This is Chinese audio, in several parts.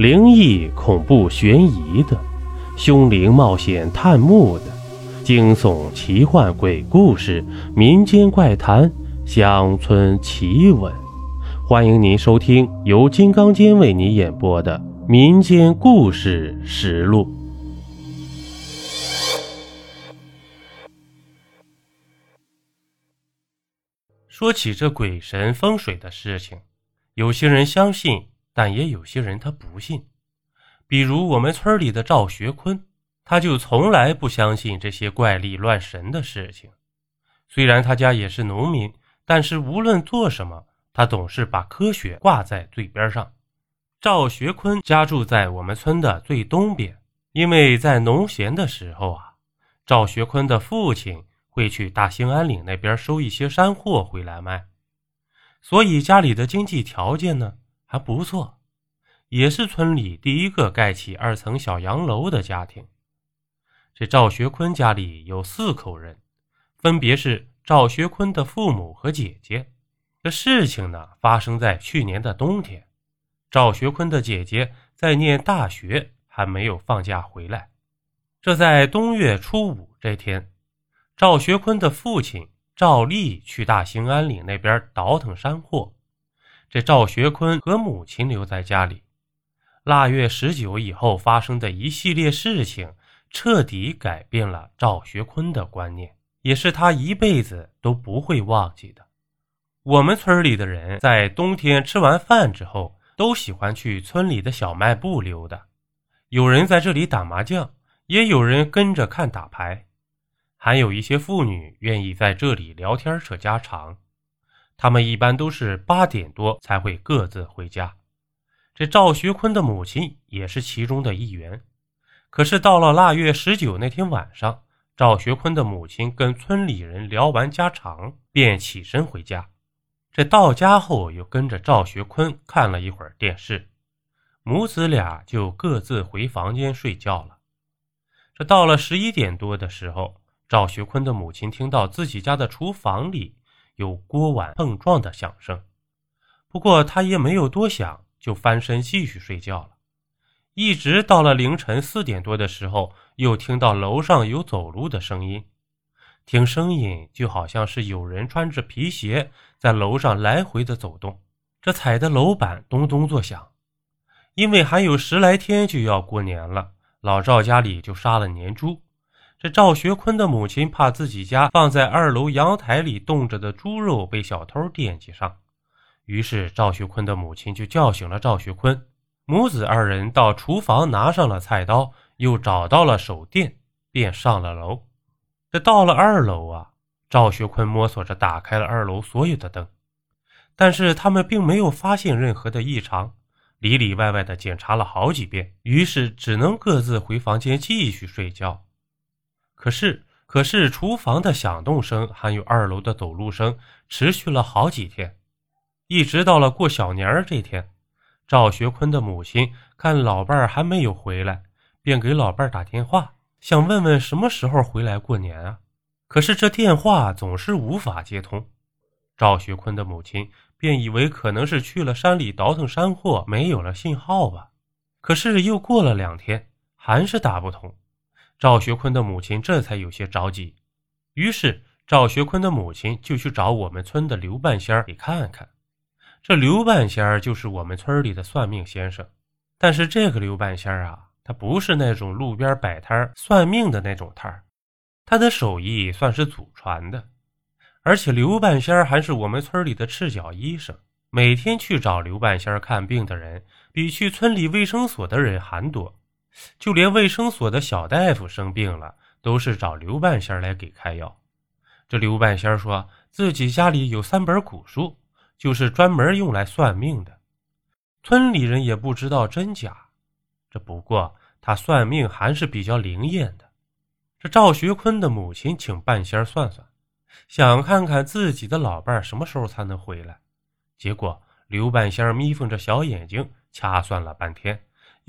灵异、恐怖、悬疑的，凶灵冒险探墓的，惊悚、奇幻、鬼故事、民间怪谈、乡村奇闻。欢迎您收听由金刚间为你演播的《民间故事实录》。说起这鬼神风水的事情，有些人相信。但也有些人他不信，比如我们村里的赵学坤，他就从来不相信这些怪力乱神的事情。虽然他家也是农民，但是无论做什么，他总是把科学挂在嘴边上。赵学坤家住在我们村的最东边，因为在农闲的时候啊，赵学坤的父亲会去大兴安岭那边收一些山货回来卖，所以家里的经济条件呢。还不错，也是村里第一个盖起二层小洋楼的家庭。这赵学坤家里有四口人，分别是赵学坤的父母和姐姐。这事情呢，发生在去年的冬天。赵学坤的姐姐在念大学，还没有放假回来。这在冬月初五这天，赵学坤的父亲赵立去大兴安岭那边倒腾山货。这赵学坤和母亲留在家里。腊月十九以后发生的一系列事情，彻底改变了赵学坤的观念，也是他一辈子都不会忘记的。我们村里的人在冬天吃完饭之后，都喜欢去村里的小卖部溜达，有人在这里打麻将，也有人跟着看打牌，还有一些妇女愿意在这里聊天扯家常。他们一般都是八点多才会各自回家，这赵学坤的母亲也是其中的一员。可是到了腊月十九那天晚上，赵学坤的母亲跟村里人聊完家常，便起身回家。这到家后又跟着赵学坤看了一会儿电视，母子俩就各自回房间睡觉了。这到了十一点多的时候，赵学坤的母亲听到自己家的厨房里。有锅碗碰撞的响声，不过他也没有多想，就翻身继续睡觉了。一直到了凌晨四点多的时候，又听到楼上有走路的声音，听声音就好像是有人穿着皮鞋在楼上来回的走动，这踩的楼板咚咚作响。因为还有十来天就要过年了，老赵家里就杀了年猪。这赵学坤的母亲怕自己家放在二楼阳台里冻着的猪肉被小偷惦记上，于是赵学坤的母亲就叫醒了赵学坤，母子二人到厨房拿上了菜刀，又找到了手电，便上了楼。这到了二楼啊，赵学坤摸索着打开了二楼所有的灯，但是他们并没有发现任何的异常，里里外外的检查了好几遍，于是只能各自回房间继续睡觉。可是，可是，厨房的响动声还有二楼的走路声持续了好几天，一直到了过小年儿这天，赵学坤的母亲看老伴儿还没有回来，便给老伴儿打电话，想问问什么时候回来过年啊。可是这电话总是无法接通，赵学坤的母亲便以为可能是去了山里倒腾山货，没有了信号吧。可是又过了两天，还是打不通。赵学坤的母亲这才有些着急，于是赵学坤的母亲就去找我们村的刘半仙儿给看看。这刘半仙儿就是我们村里的算命先生，但是这个刘半仙儿啊，他不是那种路边摆摊算命的那种摊儿，他的手艺算是祖传的，而且刘半仙儿还是我们村里的赤脚医生，每天去找刘半仙儿看病的人比去村里卫生所的人还多。就连卫生所的小大夫生病了，都是找刘半仙来给开药。这刘半仙说自己家里有三本古书，就是专门用来算命的。村里人也不知道真假。这不过他算命还是比较灵验的。这赵学坤的母亲请半仙算算，想看看自己的老伴什么时候才能回来。结果刘半仙眯缝着小眼睛，掐算了半天。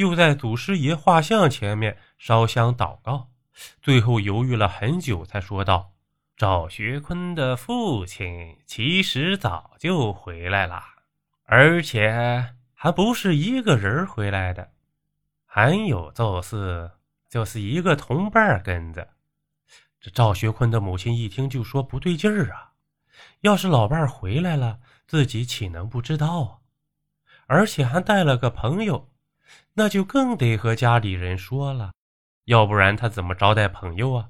又在祖师爷画像前面烧香祷告，最后犹豫了很久，才说道：“赵学坤的父亲其实早就回来了，而且还不是一个人回来的，还有就是就是一个同伴跟着。这赵学坤的母亲一听就说不对劲儿啊！要是老伴回来了，自己岂能不知道啊？而且还带了个朋友，那就更得和家里人说了，要不然他怎么招待朋友啊？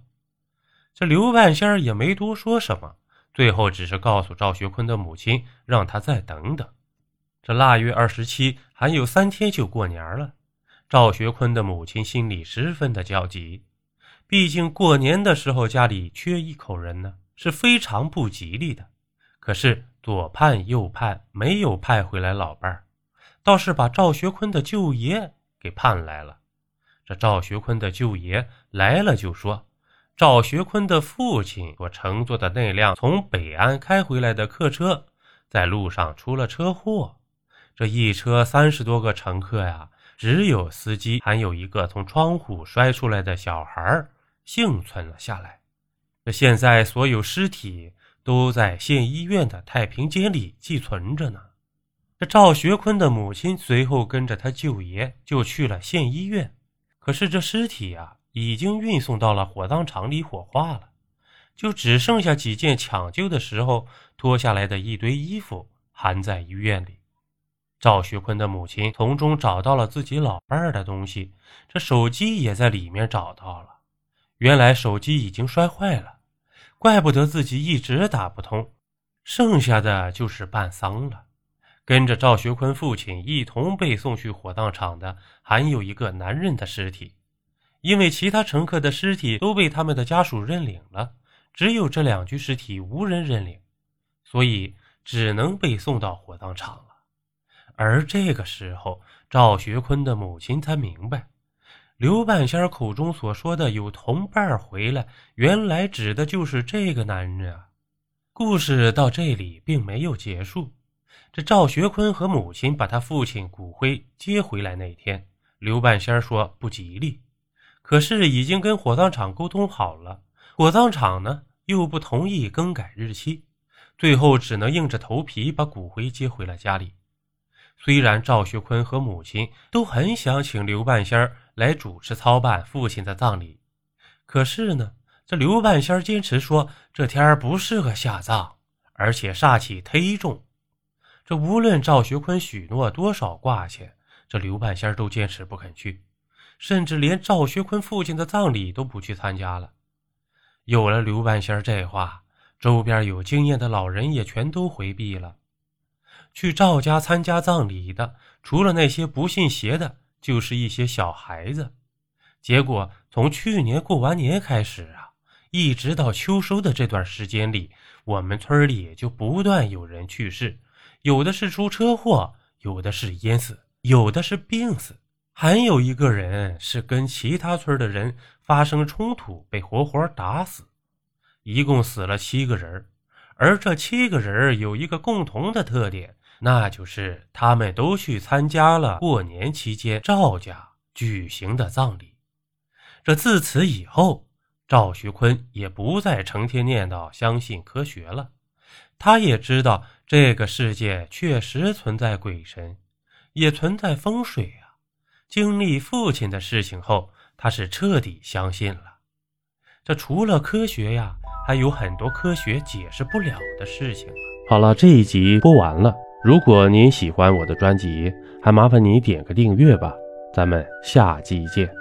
这刘半仙儿也没多说什么，最后只是告诉赵学坤的母亲，让他再等等。这腊月二十七还有三天就过年了，赵学坤的母亲心里十分的焦急，毕竟过年的时候家里缺一口人呢，是非常不吉利的。可是左盼右盼，没有派回来老伴儿。倒是把赵学坤的舅爷给盼来了。这赵学坤的舅爷来了，就说赵学坤的父亲所乘坐的那辆从北安开回来的客车，在路上出了车祸。这一车三十多个乘客呀，只有司机还有一个从窗户摔出来的小孩幸存了下来。这现在所有尸体都在县医院的太平间里寄存着呢。这赵学坤的母亲随后跟着他舅爷就去了县医院，可是这尸体呀已经运送到了火葬场里火化了，就只剩下几件抢救的时候脱下来的一堆衣服含在医院里。赵学坤的母亲从中找到了自己老伴儿的东西，这手机也在里面找到了。原来手机已经摔坏了，怪不得自己一直打不通。剩下的就是办丧了。跟着赵学坤父亲一同被送去火葬场的，还有一个男人的尸体。因为其他乘客的尸体都被他们的家属认领了，只有这两具尸体无人认领，所以只能被送到火葬场了。而这个时候，赵学坤的母亲才明白，刘半仙口中所说的有同伴回来，原来指的就是这个男人啊。故事到这里并没有结束。这赵学坤和母亲把他父亲骨灰接回来那天，刘半仙说不吉利，可是已经跟火葬场沟通好了，火葬场呢又不同意更改日期，最后只能硬着头皮把骨灰接回了家里。虽然赵学坤和母亲都很想请刘半仙来主持操办父亲的葬礼，可是呢，这刘半仙坚持说这天不适合下葬，而且煞气忒重。这无论赵学坤许诺多少挂钱，这刘半仙都坚持不肯去，甚至连赵学坤父亲的葬礼都不去参加了。有了刘半仙这话，周边有经验的老人也全都回避了。去赵家参加葬礼的，除了那些不信邪的，就是一些小孩子。结果从去年过完年开始啊，一直到秋收的这段时间里，我们村里就不断有人去世。有的是出车祸，有的是淹死，有的是病死，还有一个人是跟其他村的人发生冲突，被活活打死。一共死了七个人，而这七个人有一个共同的特点，那就是他们都去参加了过年期间赵家举行的葬礼。这自此以后，赵学坤也不再成天念叨相信科学了。他也知道这个世界确实存在鬼神，也存在风水啊。经历父亲的事情后，他是彻底相信了。这除了科学呀，还有很多科学解释不了的事情。好了，这一集播完了。如果您喜欢我的专辑，还麻烦你点个订阅吧。咱们下集见。